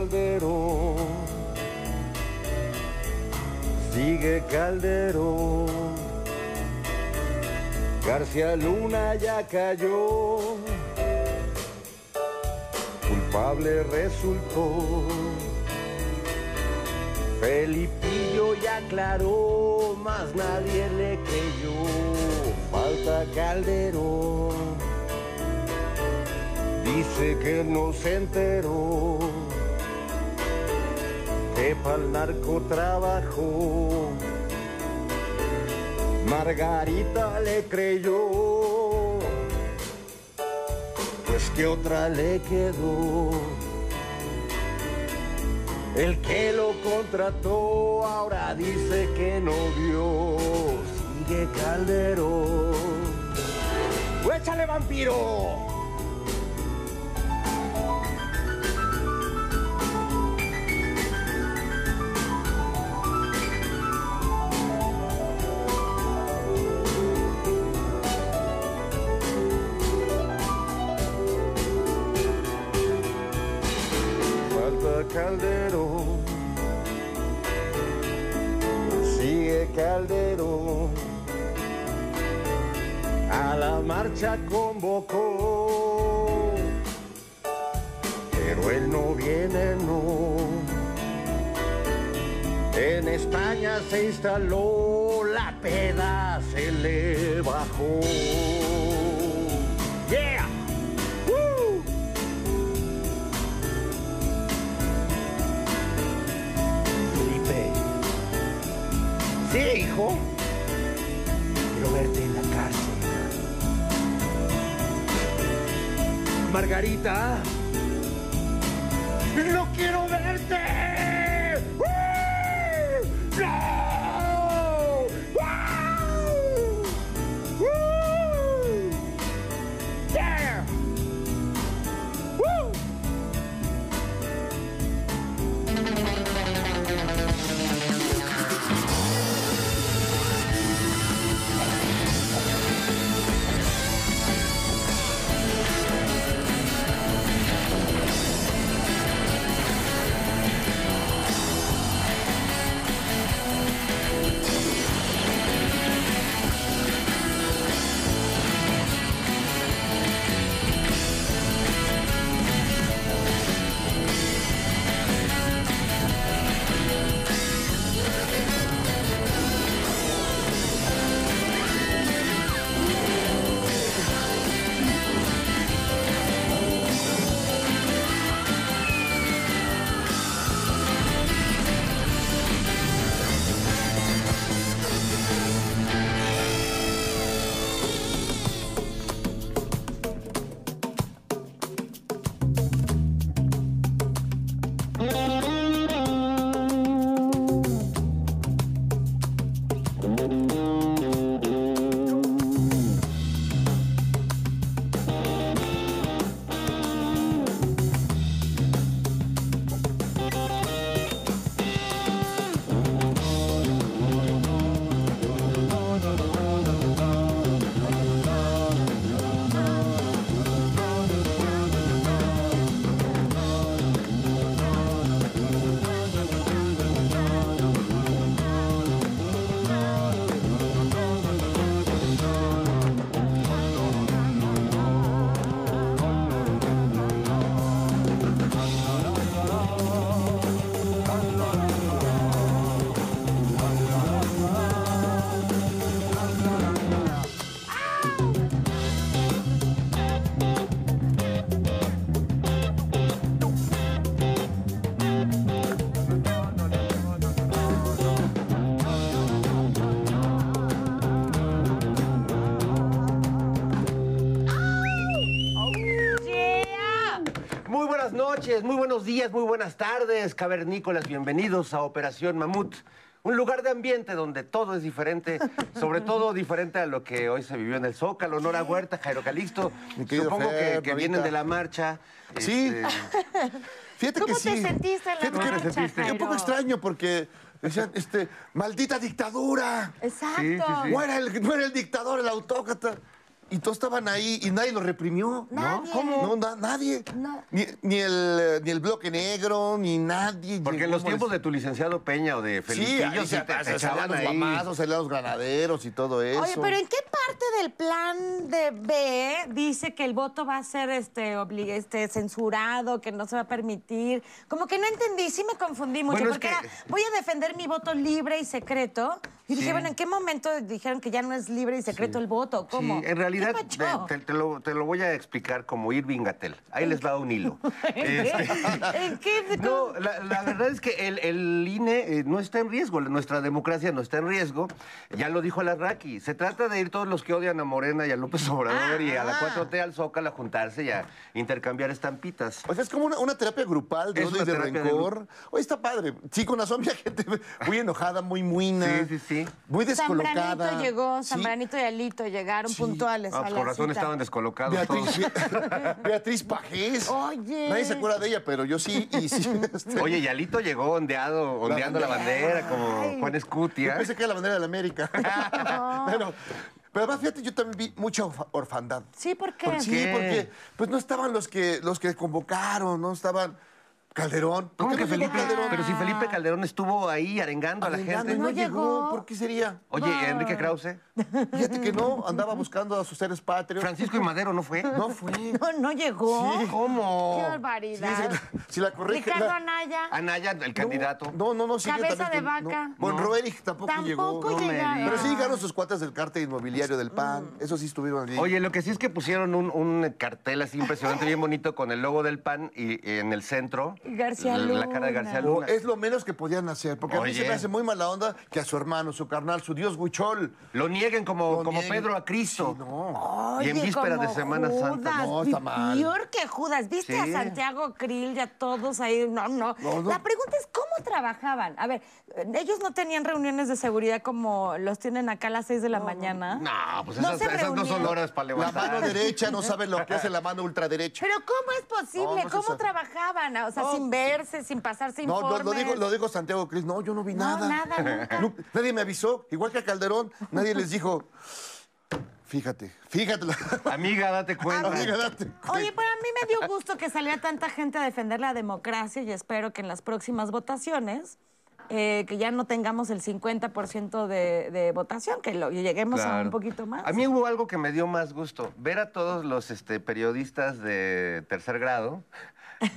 Calderón. Sigue Calderón. García Luna ya cayó. Culpable resultó. Felipillo ya aclaró, más nadie le creyó. Falta Calderón. Dice que no se enteró. Que pa'l narco trabajó. Margarita le creyó. Pues que otra le quedó. El que lo contrató ahora dice que no vio. Sigue Calderón. ¡Échale vampiro! Sigue Calderón. A la marcha convocó. Pero él no viene, no. En España se instaló, la peda se le bajó. Quiero verte en la cárcel. Margarita. No quiero verte. Noches, muy buenos días, muy buenas tardes, cavernícolas. Bienvenidos a Operación Mamut. Un lugar de ambiente donde todo es diferente, sobre todo diferente a lo que hoy se vivió en el Zócalo, Nora Huerta, Jairo Calixto. Supongo que, Fer, que Norita. vienen de la marcha. Sí. este, Fíjate ¿Cómo que sí. te sentiste en la Fíjate marcha, sentiste. Jairo? Un poco extraño porque decían, este, maldita dictadura. Exacto. Sí, sí, sí. Muera el, muera el dictador, el autócrata. Y todos estaban ahí y nadie los reprimió. Nadie. ¿Cómo? No, na- nadie. No. Ni, ni el, eh, ni el bloque negro, ni nadie. Porque en los tiempos de tu licenciado Peña o de Sí, Felipillo, sí, se, te, te se salían echaban los mamazos, salían los granaderos y todo eso. Oye, pero ¿en qué parte del plan de B dice que el voto va a ser este, obli- este censurado, que no se va a permitir? Como que no entendí, sí me confundí mucho, Bueno, es porque que- era, voy a defender mi voto libre y secreto. Y dije, Sí. bueno, ¿en qué momento dijeron que ya no es libre y secreto el voto? ¿Cómo? Sí, en realidad te, lo, te lo voy a explicar como Irving Gatel. Ahí les va un hilo. Este, ¿En qué? No, la, la verdad es que el, el INE eh, no está en riesgo, nuestra democracia no está en riesgo. Ya lo dijo Larraqui. Se trata de ir todos los que odian a Morena y a López Obrador y a la Ah. 4T al Zócalo a juntarse y a intercambiar estampitas. O sea, es como una, una terapia grupal de odio y de terapia de rencor. Oye, está padre. Sí, con había gente muy enojada, muy muina. Sí, sí, sí. Muy descolocada. Zambranito llegó, Sí. Zambranito y Alito llegaron puntuales Ah, a pues la con razón cita. estaban descolocados Beatriz, todos. Beatriz Pajés. Oye. Nadie se acuerda de ella, pero yo sí. Y sí este, Oye, Yalito llegó ondeado, ondeando la bandera, como. Juan yo Escutia. pensé que era la bandera de la América. pero, pero además, fíjate, yo también vi mucha orfa- orfandad. Sí, ¿por qué? Porque, sí, qué? porque pues no estaban los que, los que convocaron, no estaban Calderón. ¿Por ¿Cómo qué que no llegó Felipe? Calderón? Pero si Felipe Calderón estuvo ahí arengando a la gente. y no, No llegó. llegó. ¿Por qué sería? Oye, Enrique Krause. Fíjate que no, andaba buscando a sus seres patrios. Francisco y Madero no fue. No fue. No, no llegó. Sí. ¿Cómo? Qué Sí, barbaridad. si, si la corrige. Ricardo la- Anaya. Anaya, el candidato. No, no, no. siguió Cabeza también de vaca. No. Bueno, No. Roerich tampoco, llegó. Tampoco No me llegaron. digas. Pero sí llegaron sus cuates del cártel inmobiliario del PAN. Eso sí estuvieron allí. Oye, lo que sí es que pusieron un, un cartel así impresionante, bien bonito, con el logo del PAN y en el centro. García La cara de Luna. García O Luna. es lo menos que podían hacer, porque a mí se me hace muy mala onda que a su hermano, su carnal, su dios Huichol. Lo nieguen como, Lo como nieguen. Pedro a Cristo. Sí, no. Y en vísperas de Semana Santa. No, está mal. Peor que Judas. ¿Viste Sí. a Santiago Krill y a todos ahí? No, no, No, no. La pregunta es, ¿cómo trabajaban? A ver, ellos no tenían reuniones de seguridad como los tienen acá a las 6 de la mañana. No, pues No esas, se esas no son horas para La levantar. mano derecha no sabe lo que hace la mano ultraderecha. Pero ¿cómo es posible? No, no se ¿Cómo trabajaban? O sea, No. sin verse, sin pasarse No, informes. lo, lo dijo, lo dijo Santiago Cris. No, yo no vi No, nada. nada, nunca. Nu- nadie me avisó. Igual que a Calderón, nadie les dijo. Fíjate, fíjate. Amiga, date cuenta. Amiga, date cuenta. Oye, pero a mí me dio gusto que saliera tanta gente a defender la democracia y espero que en las próximas votaciones, eh, que ya no tengamos el 50% de, de votación, que lo, lleguemos a un poquito más. A mí hubo algo que me dio más gusto. Ver a todos los este, periodistas de tercer grado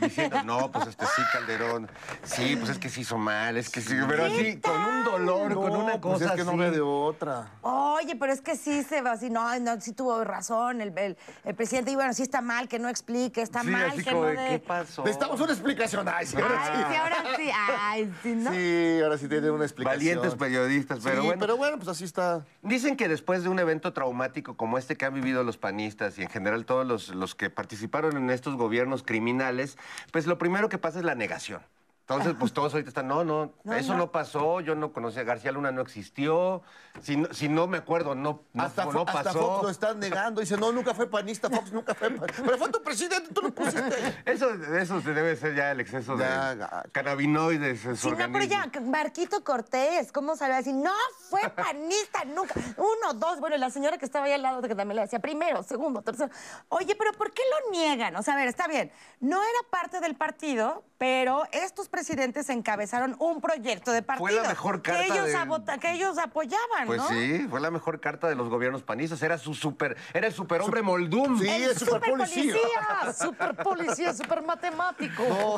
diciendo, no, pues este sí, Calderón. Sí, pues es que se hizo mal, es que sí. Pero así, ¿Qué con un dolor, No, con una pues cosa es que no así. ve de otra. Oye, pero es que sí se va así, no, no, sí tuvo razón el, el- el presidente, y bueno, sí está mal que no explique, está Sí, mal así que como no de, dé... ¿qué pasó? Necesitamos una explicación. Ay, sí, ahora Ay, sí, ahora sí, ay, sí, ¿no? sí. Sí, ahora sí tiene una explicación. Valientes periodistas, pero Sí, bueno. pero bueno, pues así está. Dicen que después de un evento traumático como este que han vivido los panistas y en general todos los, los que participaron en estos gobiernos criminales, pues lo primero que pasa es la negación. Entonces, pues todos ahorita están, no, no, No, eso no. no. pasó, yo no conocía, García Luna no existió, si no, si no me acuerdo, no, hasta, no Fo- hasta pasó. Fox lo están negando. Dice, no, nunca fue panista, Fox nunca fue panista. Pero fue tu presidente, tú lo pusiste. Eso, eso se debe ser ya el exceso Ya, de gacho. cannabinoides en su Sí, no, pero ya, Marquito Cortés, ¿cómo salió a decir? No, fue panista, nunca. Uno, dos, bueno, la señora que estaba ahí al lado que también le decía primero, segundo, tercero. Oye, pero ¿por qué lo niegan? O sea, a ver, está bien, no era parte del partido, pero estos presidentes encabezaron un proyecto de partido. Fue la mejor que carta ellos, de- abota- que ellos apoyaban, Pues ¿no? sí, fue la mejor carta de los gobiernos panistas. Era su super, era el superhombre Moldum. Sí, El es superpolicía. superpolicía, super policía, super matemático. No,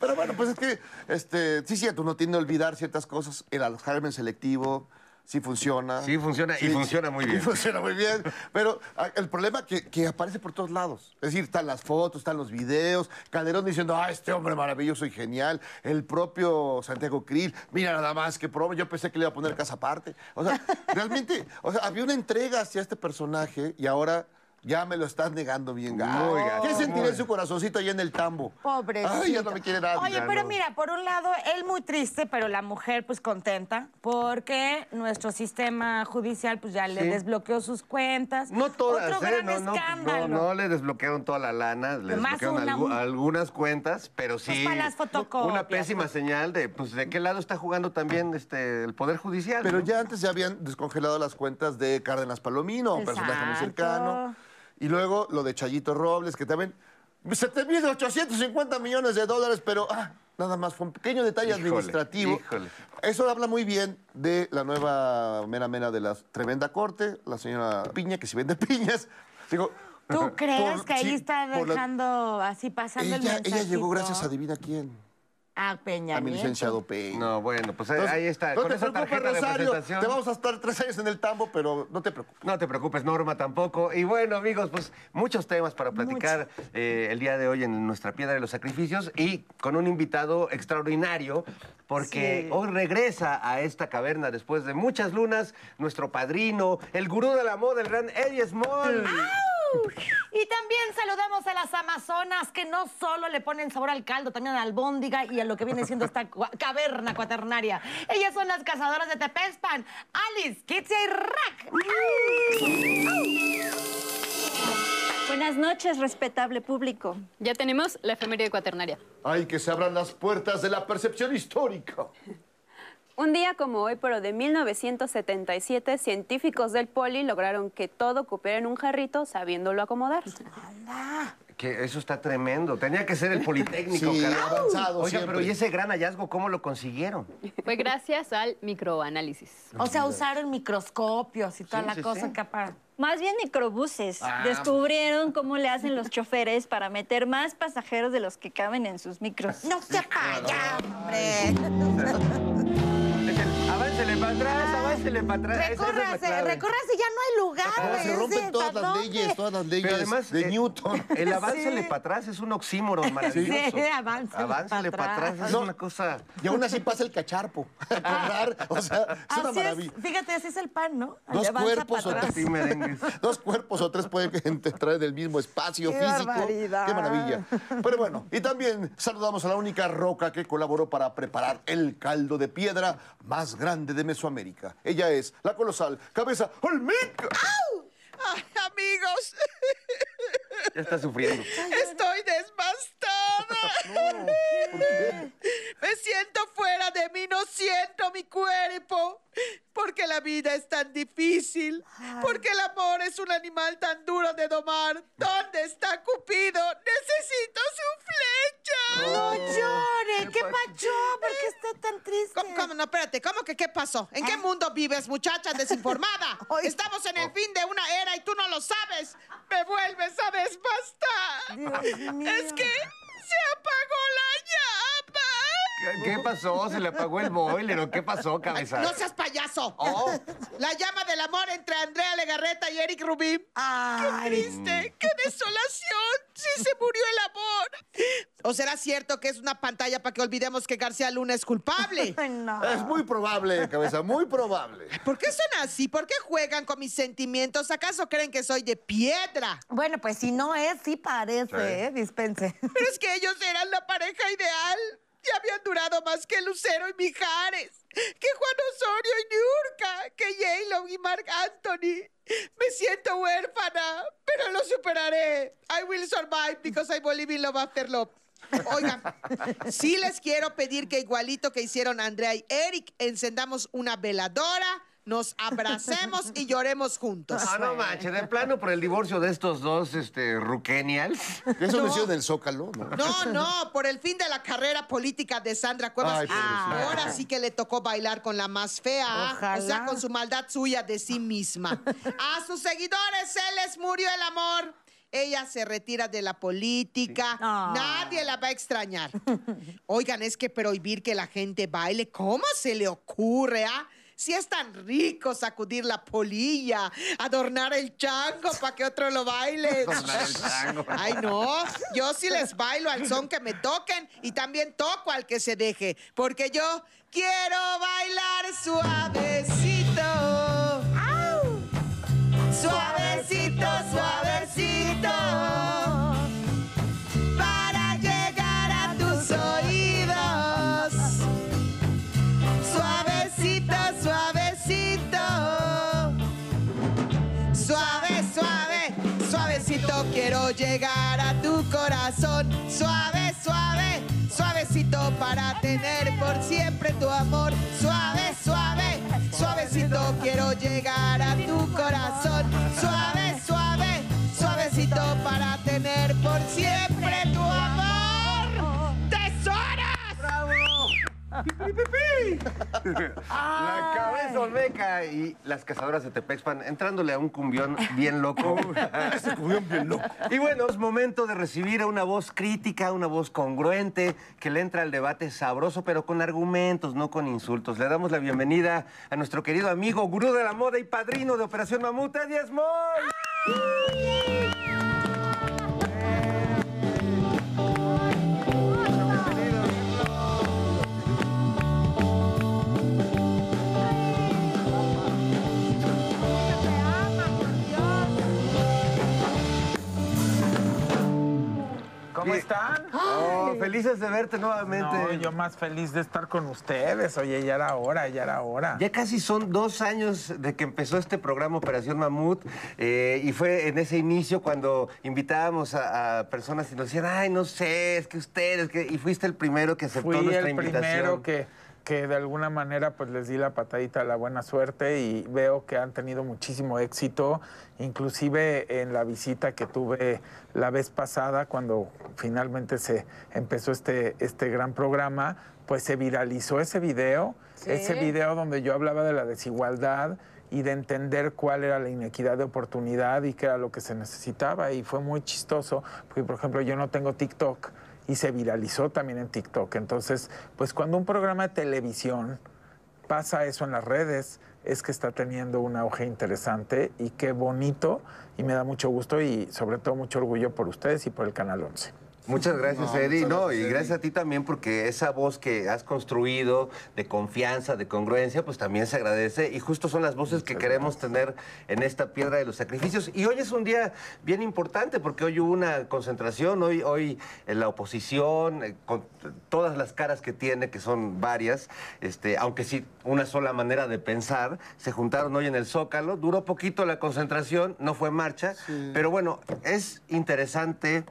Pero bueno, pues es que, este, sí, cierto, uno tiene que olvidar ciertas cosas. El Alzheimer selectivo sí funciona. Sí, funciona, y funciona muy bien. Y funciona muy bien. Pero ah, el problema que, que aparece por todos lados. Es decir, están las fotos, están los videos. Calderón diciendo, ah, este hombre maravilloso y genial. El propio Santiago Krill, mira nada más que promo. Yo pensé que le iba a poner casa aparte. O sea, realmente, o sea, había una entrega hacia este personaje y ahora Ya me lo estás negando bien. Muy gacho, ¿Qué sentirá en su corazoncito ahí en el tambo? Pobrecito. Ay, ya no me quiere nadie. Oye, ya pero no. mira, por un lado, él muy triste, pero la mujer pues contenta, porque nuestro sistema judicial pues ya le Sí. desbloqueó sus cuentas. No todas, Otro ¿eh? gran No, no, escándalo. no, no le desbloquearon toda la lana, le Más desbloquearon una- algu- algunas cuentas, pero sí. Pues para las fotocopias. Una pésima señal de, pues, de qué lado está jugando también este, el Poder Judicial. Pero ¿no? ya antes ya habían descongelado las cuentas de Cárdenas Palomino, un personaje muy cercano. Y luego lo de Chayito Robles, que también se te pide 850 millones de dólares, pero ah, nada más fue un pequeño detalle Híjole, administrativo. híjole. Eso habla muy bien de la nueva mera mera de la tremenda corte, la señora Piña, que si vende piñas. Digo, ¿Tú crees por- que ahí sí, está la- dejando así pasando el ella, mensajito? ella llegó gracias a adivina quién. A Peña A mi Nieto. licenciado Peña. No, bueno, pues ahí, Entonces, ahí está. No Con te esa preocupes, tarjeta de Rosario. presentación. Te vamos a estar tres años en el tambo, pero no te preocupes. No te preocupes, Norma, tampoco. Y bueno, amigos, pues muchos temas para platicar eh, el día de hoy en nuestra Piedra de los Sacrificios y con un invitado extraordinario, porque Sí. hoy regresa a esta caverna después de muchas lunas nuestro padrino, el gurú de la moda, el gran Eddie Small. Y también saludamos a las amazonas que no solo le ponen sabor al caldo, también al albóndiga y a lo que viene siendo esta caverna cuaternaria. Ellas son las cazadoras de Tepespan, Alice, Kitsia y Rack. Buenas noches, respetable público. Ya tenemos la efeméride cuaternaria. Ay, que se abran las puertas de la percepción histórica. Un día como hoy, pero de 1977, científicos del Poli lograron que todo cupiera en un jarrito sabiéndolo acomodar. Que eso está tremendo. Tenía que ser el Politécnico, Sí, carajo. avanzado Oiga, siempre. pero ¿y ese gran hallazgo cómo lo consiguieron? Fue gracias al microanálisis. O sea, usaron microscopios y toda Sí, la sí, cosa sí. que para... Más bien microbuses. Ah. Descubrieron cómo le hacen los choferes para meter más pasajeros de los que caben en sus micros. No se para allá, hombre. Aváncele para atrás, aváncele para atrás. Esa es Recórrase, recórrase, ya no hay lugar. Ah, güey. se rompen todas ¿pa' las dónde? leyes, todas las leyes Pero además, de eh, Newton. El aváncele Sí. para atrás es un oxímoron maravilloso. Sí, pa' para atrás. atrás. es No. una cosa. Y aún así pasa el cacharpo. O sea, es una Así maravilla. es, fíjate, así es el pan, ¿no? Dos cuerpos o merengues. Dos cuerpos o tres pueden entrar en el mismo espacio ¡Qué físico. barbaridad! ¡Qué maravilla! Pero bueno, y también saludamos a la única roca que colaboró para preparar el caldo de piedra más grande de Mesoamérica. Ella es la colosal cabeza Olmeca. Ay, amigos, Ya está sufriendo. estoy devastada. Me siento fuera de mí, no siento mi cuerpo. Porque la vida es tan difícil. Porque el amor es un animal tan duro de domar. ¿Dónde está Cupido? Necesito su flecha. No llore, ¿qué pacho? ¿Por qué está tan triste? ¿Cómo, cómo? No, espérate, ¿cómo que qué pasó? ¿En qué mundo vives, muchacha desinformada? Estamos en el fin de una era y tú no lo sabes. Me vuelves a Dios mío. Es que se apagó la llama. ¿Qué pasó? ¿Se le apagó el boiler o qué pasó, cabeza? No seas payaso. Oh. La llama del amor entre Andrea Legarreta y Eric Rubín. Ay, Triste, qué desolación. Sí se murió el amor. ¿O será cierto que es una pantalla para que olvidemos que García Luna es culpable? ay, no. Es muy probable, cabeza, muy probable. ¿Por qué son así? ¿Por qué juegan con mis sentimientos? ¿Acaso creen que soy de piedra? Bueno, pues si no es, sí parece, Sí. ¿eh? Dispense. Pero es que ellos eran la pareja ideal. Ya habían durado más que Lucero y Mijares, que Juan Osorio y Niurka, que J-Lo y Marc Anthony. Me siento huérfana, pero lo superaré. I will survive because I believe in love after love. Oigan, sí les quiero pedir que igualito que hicieron Andrea y Eric, encendamos una veladora, nos abracemos y lloremos juntos. Ah, no manches, de plano por el divorcio de estos dos este, Ruquenials. Eso No. lo hicieron en el Zócalo, ¿no? No, no, por el fin de la carrera política de Sandra Cuevas. Ay. Ahora sí que le tocó bailar con la más fea, Ojalá. o sea, con su maldad suya de sí misma. A sus seguidores se les murió el amor. Ella se retira de la política. Ah. Nadie la va a extrañar. Oigan, es que prohibir que la gente baile, ¿cómo se le ocurre, ah? Si es tan rico sacudir la polilla, adornar el chango para que otro lo baile. Adornar el chango. Ay, no, yo sí les bailo al son que me toquen y también toco al que se deje, porque yo quiero bailar suavecito. Suavecito, suavecito. Llegar a tu corazón. Suave, suave, suavecito para tener por siempre tu amor. Suave, suave, suavecito quiero llegar a tu corazón. Suave, suave, suavecito para tener por siempre La cabeza olmeca y las cazadoras de Tepexpan entrándole a un cumbión bien loco. Ese cumbión bien loco. Y bueno, es momento de recibir a una voz crítica, una voz congruente, que le entra al debate sabroso, pero con argumentos, no con insultos. Le damos la bienvenida a nuestro querido amigo, gurú de la moda y padrino de Operación Mamut, Eddie Small. ¿Cómo están? Oh, felices de verte nuevamente. No, yo más feliz de estar con ustedes. Oye, ya era hora, ya era hora. Ya casi son dos años de que empezó este programa Operación Mamut eh, y fue en ese inicio cuando invitábamos a, a personas y nos decían, ay, no sé, es que ustedes, que... y fuiste el primero que aceptó Fui nuestra el invitación. primero que, que de alguna manera pues les di la patadita a la buena suerte y veo que han tenido muchísimo éxito, inclusive en la visita que tuve la vez pasada cuando finalmente se empezó este, este gran programa, pues se viralizó ese video, ese video donde yo hablaba de la desigualdad y de entender cuál era la inequidad de oportunidad y qué era lo que se necesitaba. Y fue muy chistoso, porque por ejemplo yo no tengo TikTok y se viralizó también en TikTok. Entonces, pues cuando un programa de televisión pasa eso en las redes, es que está teniendo un auge interesante y qué bonito y me da mucho gusto y sobre todo mucho orgullo por ustedes y por el Canal 11. Muchas gracias, No, Eddie. muchas No, y Eddie. gracias a ti también porque esa voz que has construido de confianza, de congruencia, pues también se agradece. Y justo son las voces que queremos tener en esta piedra de los sacrificios. Y hoy es un día bien importante porque hoy hubo una concentración, hoy, hoy eh, la oposición, eh, con todas las caras que tiene, que son varias, este, aunque sí una sola manera de pensar, se juntaron hoy en el Zócalo. Duró poquito la concentración, no fue marcha, pero bueno, es interesante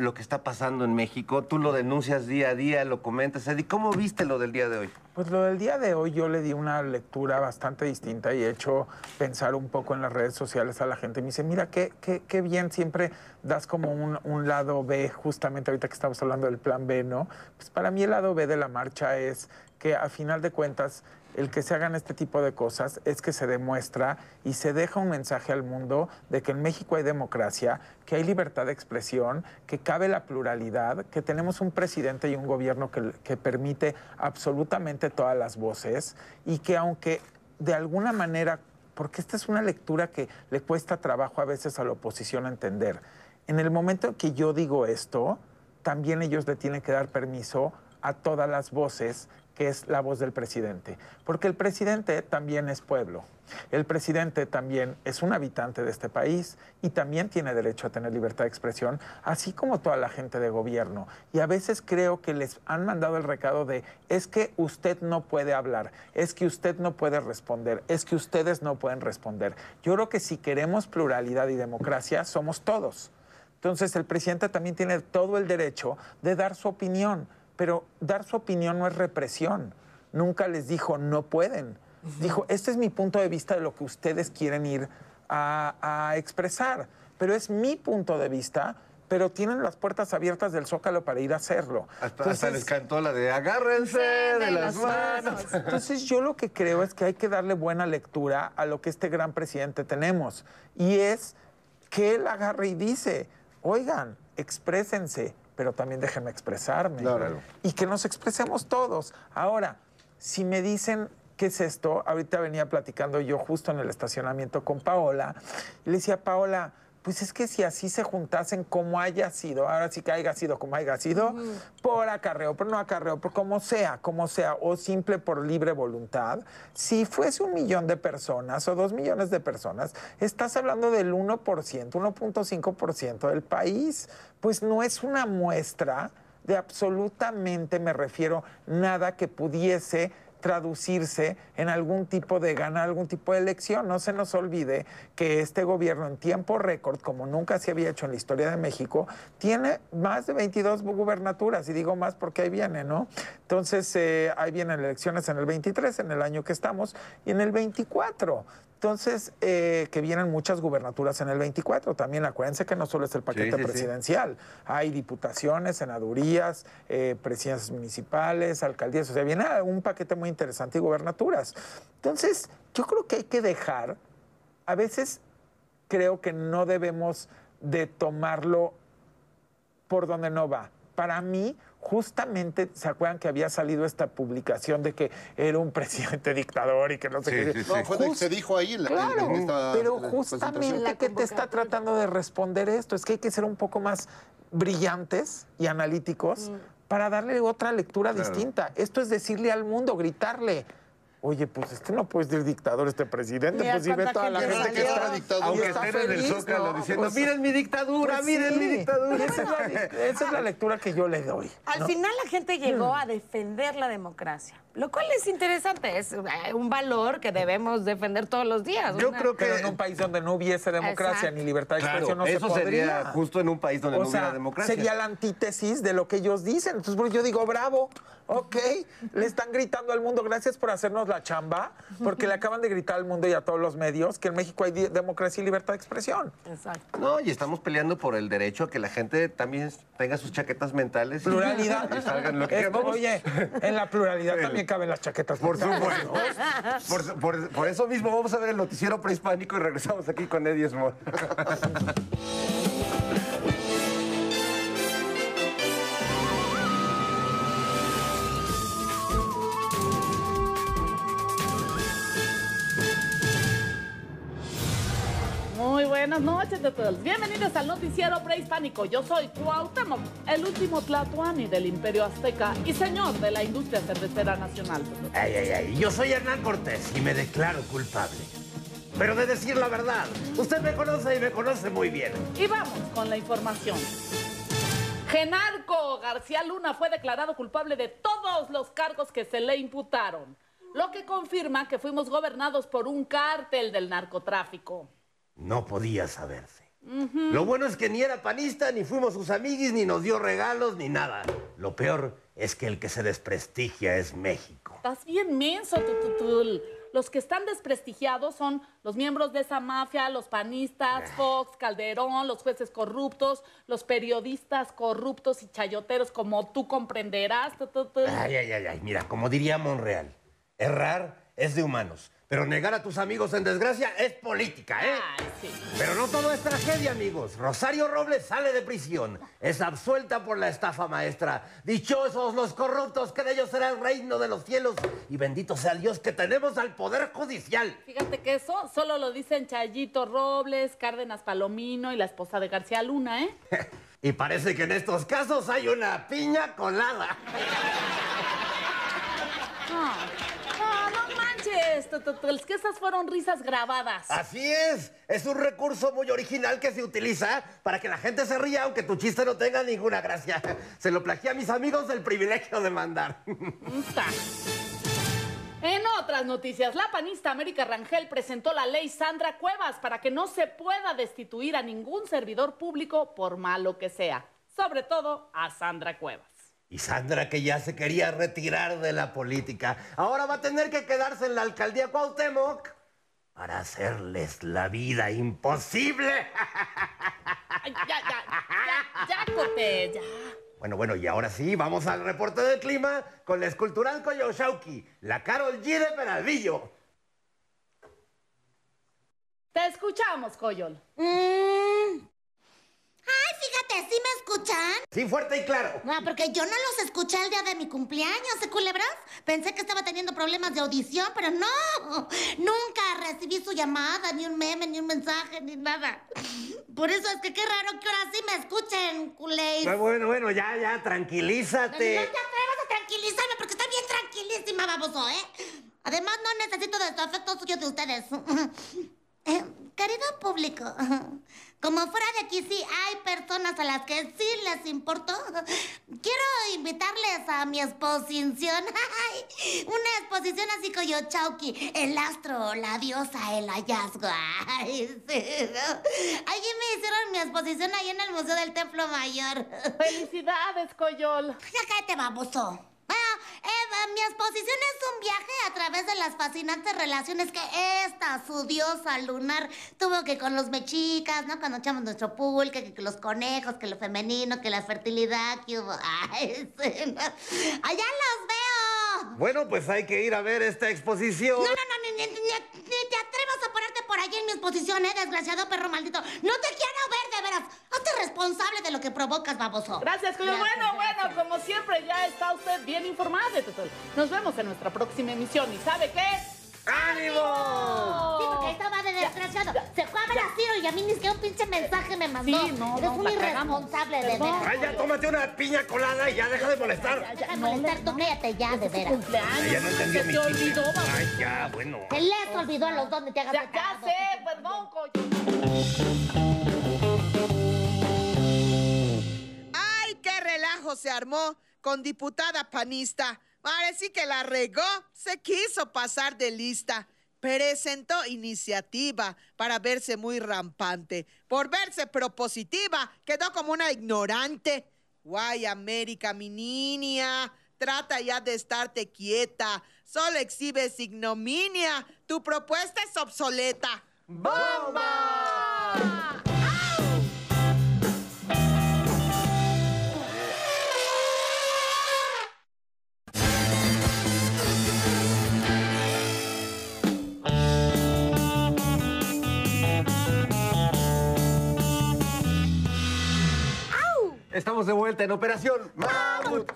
lo que está pasando en México. Tú lo denuncias día a día, lo comentas. Eddie, ¿cómo viste lo del día de hoy? Pues lo del día de hoy yo le di una lectura bastante distinta y he hecho pensar un poco en las redes sociales a la gente. Me dice, mira, qué, qué, bien, siempre das como un, un lado B, justamente ahorita que estamos hablando del plan B, ¿no? Pues para mí el lado B de la marcha es que a final de cuentas el que se hagan este tipo de cosas es que se demuestra y se deja un mensaje al mundo de que en México hay democracia, que hay libertad de expresión, que cabe la pluralidad, que tenemos un presidente y un gobierno que, permite absolutamente todas las voces y que aunque de alguna manera, porque esta es una lectura que le cuesta trabajo a veces a la oposición entender, en el momento en que yo digo esto, también ellos le tienen que dar permiso a todas las voces que es la voz del presidente. Porque el presidente también es pueblo. El presidente también es un habitante de este país y también tiene derecho a tener libertad de expresión, así como toda la gente de gobierno. Y a veces creo que les han mandado el recado de, es que usted no puede hablar, es que usted no puede responder, es que ustedes no pueden responder. Yo creo que si queremos pluralidad y democracia, somos todos. Entonces el presidente también tiene todo el derecho de dar su opinión, pero dar su opinión no es represión. Nunca les dijo no pueden. Dijo, este es mi punto de vista de lo que ustedes quieren ir a, a expresar, pero es mi punto de vista, pero tienen las puertas abiertas del Zócalo para ir a hacerlo. Hasta, hasta les cantó la de agárrense de las manos. entonces yo lo que creo es que hay que darle buena lectura a lo que este gran presidente tenemos. Y es que él agarre y dice, oigan, exprésense, pero también déjenme expresarme. Claro. Y que nos expresemos todos. Ahora, si me dicen... ¿Qué es esto? Ahorita venía platicando yo justo en el estacionamiento con Paola. Y le decía, Paola, pues es que si así se juntasen como haya sido, ahora sí que haya sido como haya sido, por acarreo, por no acarreo, por como sea, como sea, o simple por libre voluntad, si fuese un millón de personas o dos millones de personas, estás hablando del 1%, 1.5% del país. Pues no es una muestra de absolutamente, me refiero, nada que pudiese traducirse en algún tipo de ganar algún tipo de elección. No se nos olvide que este gobierno en tiempo récord, como nunca se había hecho en la historia de México, tiene más de 22 gubernaturas, y digo más porque ahí viene, ¿no? Entonces, eh, ahí vienen elecciones en el 23, en el año que estamos, y en el 24. Entonces, eh, que vienen muchas gubernaturas en el 24. También acuérdense que no solo es el paquete sí, sí. presidencial, hay diputaciones, senadurías, eh, presidencias municipales, alcaldías, o sea, viene un paquete muy interesante y gubernaturas. Entonces, yo creo que hay que dejar, a veces creo que no debemos de tomarlo por donde no va. Para mí, justamente, ¿se acuerdan que había salido esta publicación de que era un presidente dictador y que no sé Sí, qué? sí, sí. No, fue de que Just- se dijo ahí en la, Claro, en esta pero justamente que te está tratando de responder esto es que hay que ser un poco más brillantes y analíticos para darle otra lectura distinta. Esto es decirle al mundo, gritarle. Oye, pues este no puede ser dictador, este presidente. Mira Pues si ve toda la gente que está dictadura. Aunque está estén en el Zócalo ¿no? diciendo, Pues- miren mi dictadura, pues miren mi dictadura. Esa es, la, esa es la lectura que yo le doy. Al ¿no? final la gente llegó a defender la democracia, lo cual es interesante, es eh, un valor que debemos defender todos los días. Yo Una- creo que Pero en un país donde no hubiese democracia Exacto. ni libertad de Claro, expresión no eso se sería podría. justo en un país donde o no sea, hubiera democracia. sería la antítesis de lo que ellos dicen. Entonces, bueno, yo digo, bravo, ok, le están gritando al mundo, gracias por hacernos la chamba, porque le acaban de gritar al mundo y a todos los medios que en México hay democracia y libertad de expresión. Exacto. No, y estamos peleando por el derecho a que la gente también tenga sus chaquetas mentales. Pluralidad. Y salgan lo que Es- queramos. oye, en la pluralidad El- también caben las chaquetas. Por mentales, supuesto. Por, su- por- por eso mismo vamos a ver el noticiero prehispánico y regresamos aquí con Eddie Small. Muy buenas noches a todos. Bienvenidos al noticiero prehispánico. Yo soy Cuauhtémoc, el último tlatoani del Imperio Azteca y señor de la industria cervecera nacional. Ay, ay, ay. Yo soy Hernán Cortés y me declaro culpable. Pero de decir la verdad, usted me conoce y me conoce muy bien. Y vamos con la información. Genarco García Luna fue declarado culpable de todos los cargos que se le imputaron, lo que confirma que fuimos gobernados por un cártel del narcotráfico. No podía saberse. Lo bueno es que ni era panista, ni fuimos sus amiguis, ni nos dio regalos, ni nada. Lo peor es que el que se desprestigia es México. Estás bien menso, tututul. Los que están desprestigiados son los miembros de esa mafia, los panistas, Fox, Calderón, los jueces corruptos, los periodistas corruptos y chayoteros, como tú comprenderás. tututul. Ay, ay, ay, ay. Mira, como diría Monreal, errar es de humanos, pero negar a tus amigos en desgracia es política, ¿eh? Ay, sí. Pero no todo es tragedia, amigos. Rosario Robles sale de prisión. Es absuelta por la estafa maestra. Dichosos los corruptos, que de ellos será el reino de los cielos. Y bendito sea Dios que tenemos al Poder Judicial. Fíjate que eso solo lo dicen Chayito Robles, Cárdenas Palomino y la esposa de García Luna, ¿eh? Y parece que en estos casos hay una piña colada. manches, tututul. Es que esas fueron risas grabadas. Así es. Es un recurso muy original que se utiliza para que la gente se ría aunque tu chiste no tenga ninguna gracia. Se lo plagié a mis amigos del privilegio de mandar. En otras noticias, la panista América Rangel presentó la ley Sandra Cuevas para que no se pueda destituir a ningún servidor público por malo que sea, sobre todo a Sandra Cuevas. Y Sandra, que ya se quería retirar de la política, ahora va a tener que quedarse en la alcaldía Cuauhtémoc para hacerles la vida imposible. Ay, ya, ya, ya, ya, ya. Bueno, bueno, y ahora sí, vamos al reporte del clima con la escultural Coyoshauki, la Carol G de Peralvillo. Te escuchamos, Coyol. Mm. Ay, fíjate, ¿sí me escuchan? Sí, fuerte y claro. No, porque yo no los escuché el día de mi cumpleaños, ¿eh, culebras? Pensé que estaba teniendo problemas de audición, pero no. Nunca recibí su llamada, ni un meme, ni un mensaje, ni nada. Por eso es que qué raro que ahora sí me escuchen, culés. Bueno, bueno, bueno, ya, ya, No, no tranquilízate. te atrevas a tranquilizarme porque estoy bien tranquilísima, baboso, ¿eh? Además, no necesito de su afecto suyo de ustedes. Querido público, como fuera de aquí sí hay personas a las que sí les importó, quiero invitarles a mi exposición. Una exposición así como yo, Chauki, el astro, la diosa, el hallazgo. Ay, sí, ¿no? Allí me hicieron mi exposición ahí en el Museo del Templo Mayor. Felicidades, Coyol. Ya cállate, baboso. Eh, mi exposición es un viaje a través de las fascinantes relaciones que esta, su diosa lunar, tuvo que con los mechicas, ¿no? Cuando echamos nuestro pulque, que, que los conejos, que lo femenino, que la fertilidad, que hubo. Ay, sí, ¿no? ¡Allá los veo! Bueno, pues hay que ir a ver esta exposición. No, no, no, ni, ni- ni- ni te atrevas a ponerte por allí en mi exposición, ¿eh? Desgraciado perro maldito. No te quiero ver, de veras. Hazte responsable de lo que provocas, baboso. Gracias. Gracias, Bueno, gracias. bueno, como siempre, ya está usted bien informado. Nos vemos en nuestra próxima emisión. ¿Y sabe qué? ¡Ánimo! Sí, porque estaba de desgraciado. Se fue a ver a Ciro y a mí ni siquiera un pinche mensaje me mandó. Sí, no, Eres no, un irresponsable, de veras. Ay, ya tómate una piña colada y ya deja de molestar. Deja de molestar, tú cállate ya, de veras. Cumpleaños. Ay, ya no entendió Se mi olvidó. Ay, ya, bueno. Se les olvidó a los dos, ni te hagas Ya, sé, perdón, Coyol. ¡Ay, qué relajo se armó con diputada panista! Parece que la regó, se quiso pasar de lista. Presentó iniciativa para verse muy rampante. Por verse propositiva, quedó como una ignorante. Guay, América, mi niña. Trata ya de estarte quieta. Solo exhibes ignominia. Tu propuesta es obsoleta. ¡Bomba! Estamos de vuelta en Operación Mamut.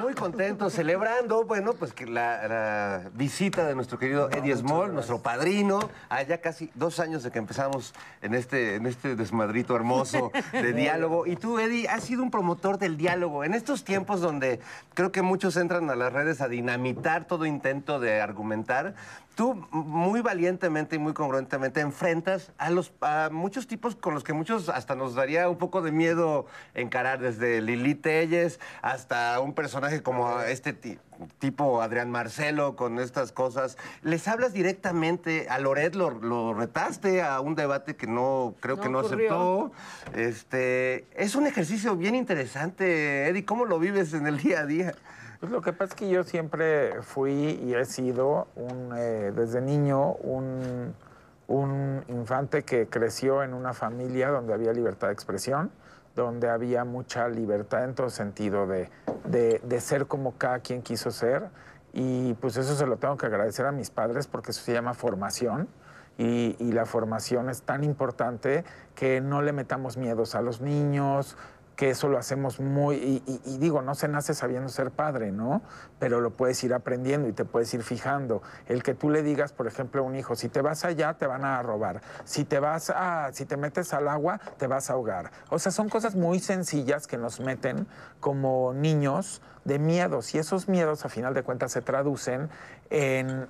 Muy contentos, celebrando, bueno, pues que la, la visita de nuestro querido Eddie Small, nuestro padrino, allá casi dos años de que empezamos en este, en este desmadrito hermoso de diálogo. Y tú, Eddie, has sido un promotor del diálogo. En estos tiempos donde creo que muchos entran a las redes a dinamitar todo intento de argumentar, tú muy valientemente y muy congruentemente enfrentas a los a muchos tipos con los que muchos hasta nos daría un poco de miedo encarar, desde Lili Telles hasta un personaje como este ti- tipo Adrián Marcelo con estas cosas. Les hablas directamente, a Loret lo, lo retaste a un debate que no creo que no aceptó. Este, es un ejercicio bien interesante, Eddie. ¿Cómo lo vives en el día a día? Pues lo que pasa es que yo siempre fui y he sido eh, desde niño un, infante que creció en una familia donde había libertad de expresión, donde había mucha libertad en todo sentido de, de- de ser como cada quien quiso ser. Y pues eso se lo tengo que agradecer a mis padres porque eso se llama formación. Y, y la formación es tan importante que no le metamos miedos a los niños, que eso lo hacemos muy, y, y- digo, no se nace sabiendo ser padre, ¿no? Pero lo puedes ir aprendiendo y te puedes ir fijando. El que tú le digas, por ejemplo, a un hijo, si te vas allá, te van a robar. Si te vas a, si te metes al agua, te vas a ahogar. O sea, son cosas muy sencillas que nos meten como niños de miedos. Y esos miedos, a final de cuentas, se traducen en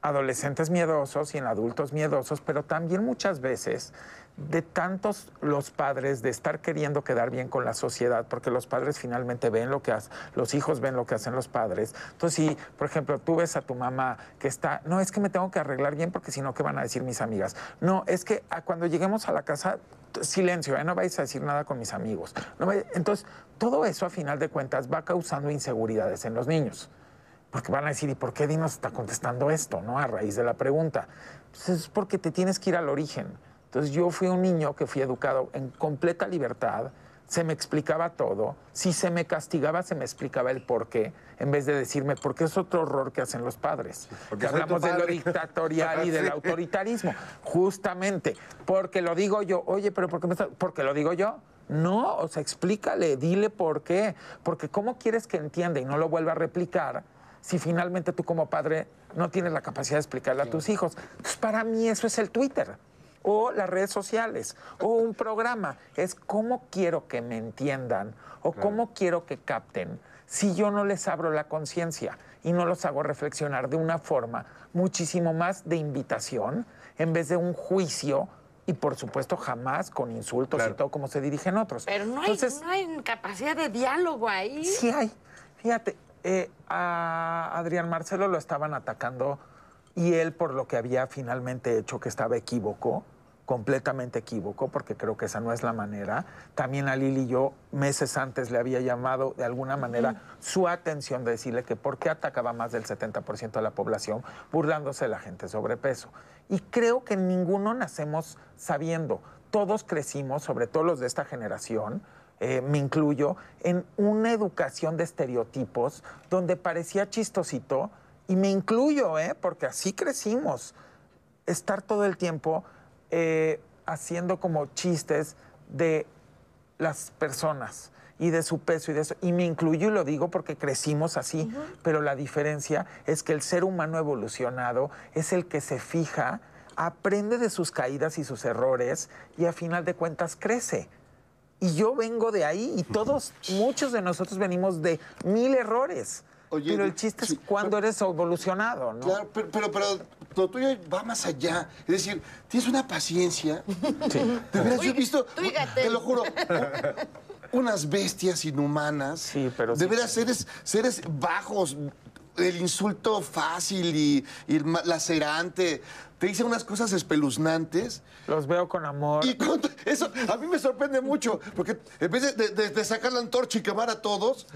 adolescentes miedosos y en adultos miedosos, pero también muchas veces de tantos los padres de estar queriendo quedar bien con la sociedad, porque los padres finalmente ven lo que hacen, los hijos ven lo que hacen los padres. Entonces, si, por ejemplo, tú ves a tu mamá que está, no, es que me tengo que arreglar bien porque si no, ¿qué van a decir mis amigas? No, es que cuando lleguemos a la casa, silencio, ¿eh? no vais a decir nada con mis amigos. No vaya- Entonces, todo eso a final de cuentas va causando inseguridades en los niños. Porque van a decir, ¿y por qué Dinos está contestando esto, no? A raíz de la pregunta. Es porque te tienes que ir al origen. Entonces yo fui un niño que fui educado en completa libertad, se me explicaba todo, si se me castigaba se me explicaba el por qué, en vez de decirme, porque es otro horror que hacen los padres. Porque Que hablamos de lo dictatorial y del autoritarismo. Justamente, porque lo digo yo, oye, pero ¿por qué me estás? Porque lo digo yo. No, o sea, explícale, dile por qué. Porque ¿cómo quieres que entienda y no lo vuelva a replicar si finalmente tú como padre no tienes la capacidad de explicarle a tus hijos? Pues para mí eso es el Twitter o las redes sociales o un programa. Es cómo quiero que me entiendan o cómo quiero que capten si yo no les abro la conciencia y no los hago reflexionar de una forma muchísimo más de invitación en vez de un juicio y por supuesto jamás con insultos y todo como se dirigen otros. Pero no hay, Entonces, no hay capacidad de diálogo ahí. Sí hay. Fíjate, eh, a Adrián Marcelo lo estaban atacando y él por lo que había finalmente hecho que estaba equívoco, completamente equívoco, porque creo que esa no es la manera. También a Lili yo meses antes le había llamado de alguna manera su atención de decirle que por qué atacaba más del 70% de la población burlándose de la gente sobrepeso. Y creo que ninguno nacemos sabiendo. Todos crecimos, sobre todo los de esta generación, eh, me incluyo, en una educación de estereotipos donde parecía chistosito, y me incluyo, ¿eh? porque así crecimos, estar todo el tiempo eh, haciendo como chistes de las personas y de su peso y de eso. Y me incluyo y lo digo porque crecimos así, pero la diferencia es que el ser humano evolucionado es el que se fija, aprende de sus caídas y sus errores y a final de cuentas crece. Y yo vengo de ahí y todos, muchos de nosotros venimos de mil errores. Oye, pero el chiste es sí, cuando eres evolucionado, ¿no? Claro, pero, pero, pero lo tuyo va más allá. Es decir, tienes una paciencia. De veras, yo he visto, te lo juro, unas bestias inhumanas. Sí, pero De sí. veras, seres, seres bajos, el insulto fácil y, y lacerante. Te dicen unas cosas espeluznantes. Los veo con amor. Y con- eso a mí me sorprende mucho, porque en vez de, de- sacar la antorcha y quemar a todos,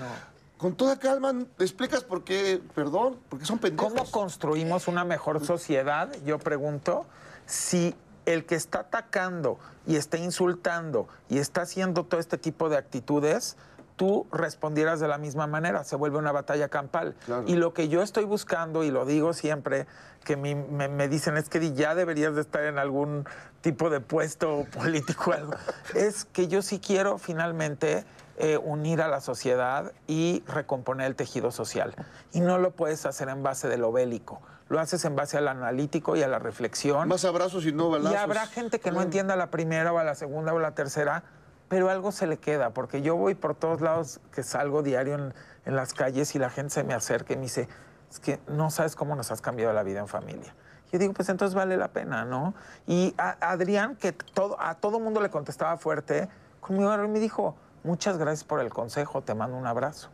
con toda calma explicas por qué, perdón, porque son pendejos. ¿Cómo construimos una mejor sociedad? Yo pregunto, si el que está atacando y está insultando y está haciendo todo este tipo de actitudes, tú respondieras de la misma manera, se vuelve una batalla campal. Claro. Y lo que yo estoy buscando, y lo digo siempre, que mi- me, me dicen es que ya deberías de estar en algún tipo de puesto político, o algo, es que yo sí quiero finalmente eh, unir a la sociedad y recomponer el tejido social. Y no lo puedes hacer en base de lo bélico, lo haces en base al analítico y a la reflexión. Más abrazos y no balazos. Y habrá gente que no entienda la primera o a la segunda o a la tercera, pero algo se le queda, porque yo voy por todos lados que salgo diario en, en las calles y la gente se me acerca y me dice, es que no sabes cómo nos has cambiado la vida en familia. Yo digo, pues entonces vale la pena, ¿no? Y a- Adrián, que todo, a todo mundo le contestaba fuerte, conmigo me dijo, muchas gracias por el consejo, te mando un abrazo.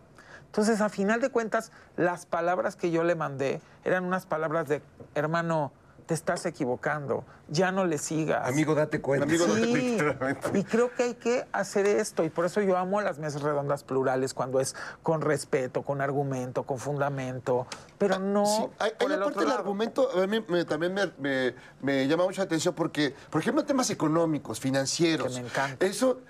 Entonces, a final de cuentas, las palabras que yo le mandé eran unas palabras de, hermano, te estás equivocando, ya no le sigas. Amigo, date cuenta. Amigo, date Literalmente. y creo que hay que hacer esto, y por eso yo amo las mesas redondas plurales cuando es con respeto, con argumento, con fundamento, pero no Sí, hay, por hay el aparte otro el lado. argumento, a mí me- también me, me- me llama mucha atención porque, por ejemplo, temas económicos, financieros. Que me encanta. Eso.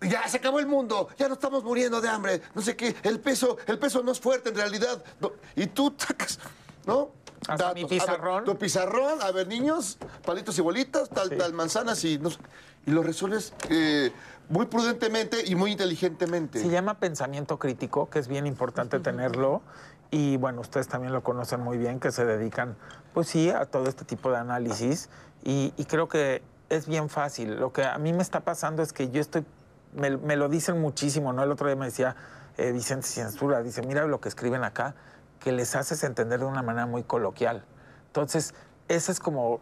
Ya se acabó el mundo, ya no estamos muriendo de hambre, no sé qué, el peso, el peso no es fuerte en realidad. no, y tú sacas, ¿no? Hasta mi A ver, pizarrón. tu pizarrón, a ver, niños, palitos y bolitas, tal, Sí. tal, manzanas y, no sé, y lo resuelves eh, muy prudentemente y muy inteligentemente. Se llama pensamiento crítico, que es bien importante tenerlo. Y bueno, ustedes también lo conocen muy bien, que se dedican, pues sí, a todo este tipo de análisis. Y, y creo que es bien fácil. Lo que a mí me está pasando es que yo estoy, me, me lo dicen muchísimo, ¿no? El otro día me decía eh, Vicente Censura, dice, mira lo que escriben acá, que les haces entender de una manera muy coloquial. Entonces, ese es como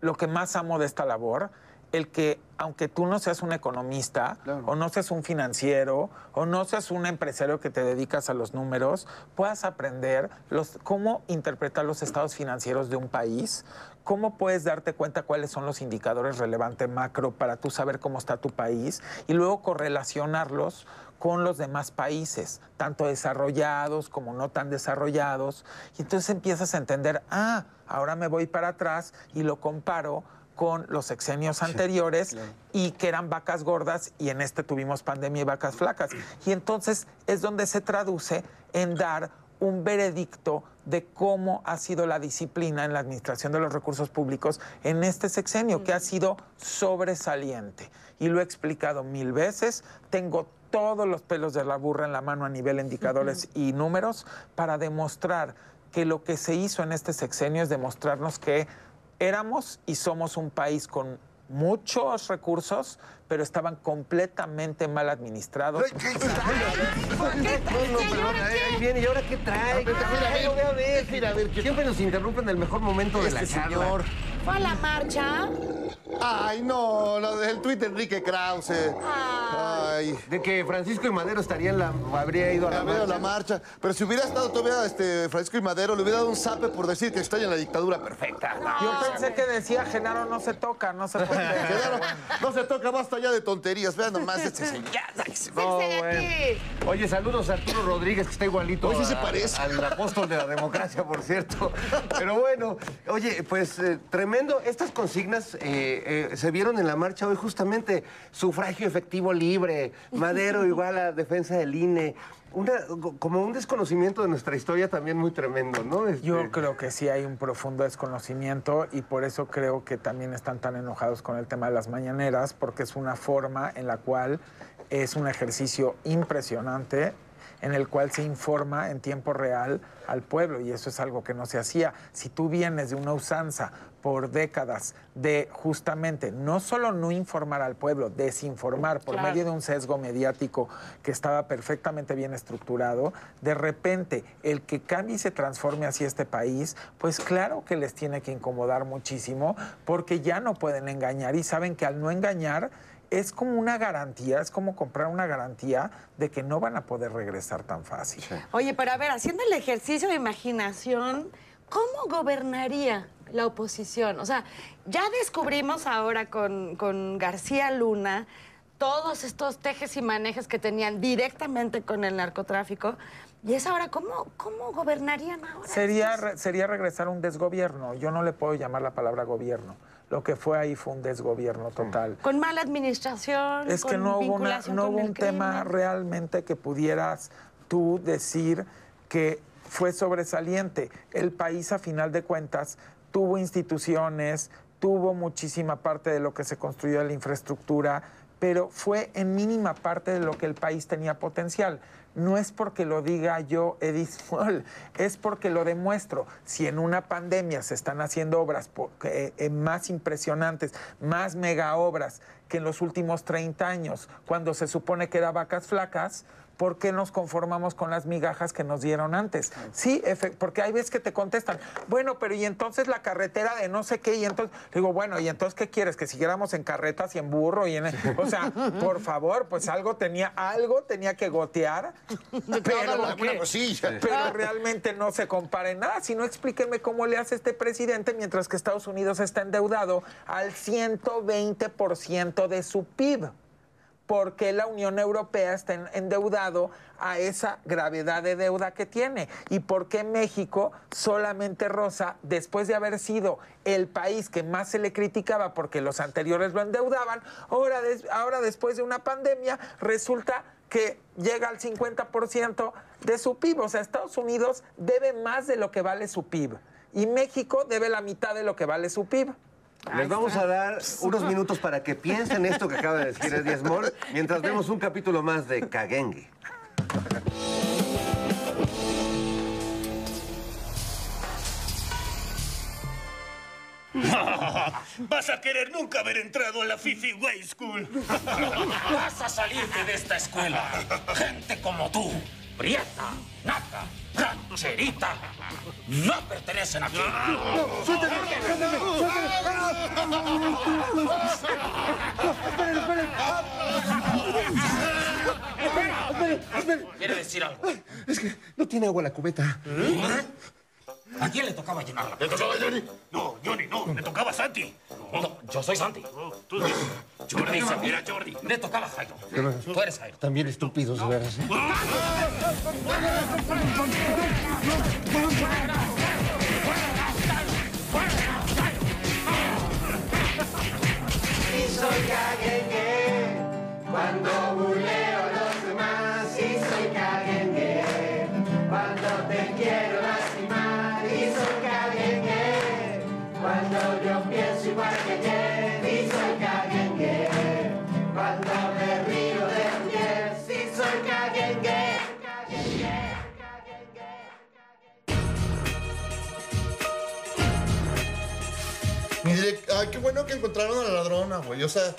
lo que más amo de esta labor, el que aunque tú no seas un economista Claro. o no seas un financiero o no seas un empresario que te dedicas a los números, puedas aprender los, cómo interpretar los estados financieros de un país, cómo puedes darte cuenta cuáles son los indicadores relevantes macro para tú saber cómo está tu país y luego correlacionarlos con los demás países, tanto desarrollados como no tan desarrollados. Y entonces empiezas a entender, ah, ahora me voy para atrás y lo comparo con los sexenios anteriores y que eran vacas gordas y en este tuvimos pandemia y vacas flacas. Y entonces es donde se traduce en dar un veredicto de cómo ha sido la disciplina en la administración de los recursos públicos en este sexenio, que ha sido sobresaliente. Y lo he explicado mil veces, tengo todos los pelos de la burra en la mano a nivel de indicadores y números para demostrar que lo que se hizo en este sexenio es demostrarnos que éramos y somos un país con muchos recursos, pero estaban completamente mal administrados. Ahí, ahí viene. ¿Y ahora qué trae? ¿Qué trae? Ay, lo voy a ver. Mira, a ver, ¿qué- Siempre nos interrumpen en el mejor momento de la Este charla. ¿Fue a la marcha? Ay, no, lo del tuit de Enrique Krause. Ay. De que Francisco y Madero estarían la, habría ido a la marcha. la marcha. Pero si hubiera estado todavía este, Francisco y Madero, le hubiera dado un zape por decir que está en la dictadura perfecta. Yo pensé que decía, Genaro no se toca, no se puede. Claro, no se toca, basta ya de tonterías. Vean nomás este señor. No, bueno. Oye, saludos a Arturo Rodríguez, que está igualito Oye, sí se a- parece. al apóstol de la democracia, por cierto. Pero bueno, oye, pues eh, tremendo. Estas consignas eh, eh, se vieron en la marcha hoy justamente. Sufragio efectivo libre, Madero igual a defensa del INE. Una, como un desconocimiento de nuestra historia también muy tremendo, ¿no? Este, Yo creo que sí hay un profundo desconocimiento y por eso creo que también están tan enojados con el tema de las mañaneras, porque es una forma en la cual es un ejercicio impresionante en el cual se informa en tiempo real al pueblo y eso es algo que no se hacía. Si tú vienes de una usanza por décadas de justamente no solo no informar al pueblo, desinformar por Claro. medio de un sesgo mediático que estaba perfectamente bien estructurado, de repente el que cambie y se transforme hacia este país, pues claro que les tiene que incomodar muchísimo porque ya no pueden engañar y saben que al no engañar es como una garantía, es como comprar una garantía de que no van a poder regresar tan fácil. Oye, pero a ver, haciendo el ejercicio de imaginación, ¿cómo gobernaría la oposición? O sea, ya descubrimos ahora con, con García Luna todos estos tejes y manejes que tenían directamente con el narcotráfico. Y es ahora, ¿cómo, cómo gobernarían ahora? Sería, re- sería regresar a un desgobierno. Yo no le puedo llamar la palabra gobierno. Lo que fue ahí fue un desgobierno total. Con mala administración. Es que con no hubo, una- no hubo un tema crimen. realmente que pudieras tú decir que fue sobresaliente. El país, a final de cuentas, tuvo instituciones, tuvo muchísima parte de lo que se construyó de la infraestructura, pero fue en mínima parte de lo que el país tenía potencial. No es porque lo diga yo, Edith Moll, es porque lo demuestro. Si en una pandemia se están haciendo obras eh, eh, más impresionantes, más mega obras que en los últimos 30 años, cuando se supone que era vacas flacas, ¿por qué nos conformamos con las migajas que nos dieron antes? Sí, porque hay veces que te contestan, bueno, pero y entonces la carretera de no sé qué, y entonces, digo, bueno, ¿y entonces qué quieres? ¿Que siguiéramos en carretas y en burro? y en O sea, por favor, pues algo tenía, algo tenía que gotear, pero, cosilla. pero realmente no se compara en nada. Si no, explíquenme cómo le hace este presidente mientras que Estados Unidos está endeudado al 120% de su PIB. ¿Por qué la Unión Europea está en- endeudado a esa gravedad de deuda que tiene? ¿Y por qué México solamente rosa, después de haber sido el país que más se le criticaba porque los anteriores lo endeudaban, ahora, ahora después de una pandemia resulta que llega al 50% de su PIB? O sea, Estados Unidos debe más de lo que vale su PIB y México debe la mitad de lo que vale su PIB. Les vamos a dar unos minutos para que piensen esto que acaba de decir Eddie Small, mientras vemos un capítulo más de Kagengi. Vas a querer nunca haber entrado a la Fifi Way School. Vas a salirte de esta escuela. Gente como tú, prieta, nata, rancherita, no pertenecen aquí. ¿Quiere decir algo? Es que no tiene agua la cubeta. ¿A quién le tocaba llenarla? ¿Le tocaba a Johnny? No, Johnny, no. Le tocaba a Santi. No, yo soy Santi. Jordi, era Jordi. Le tocaba a Jairo. Tú eres Jairo. También estúpidos, de veras. Y soy caguengue cuando Ay, qué bueno que encontraron a la ladrona, güey. O sea,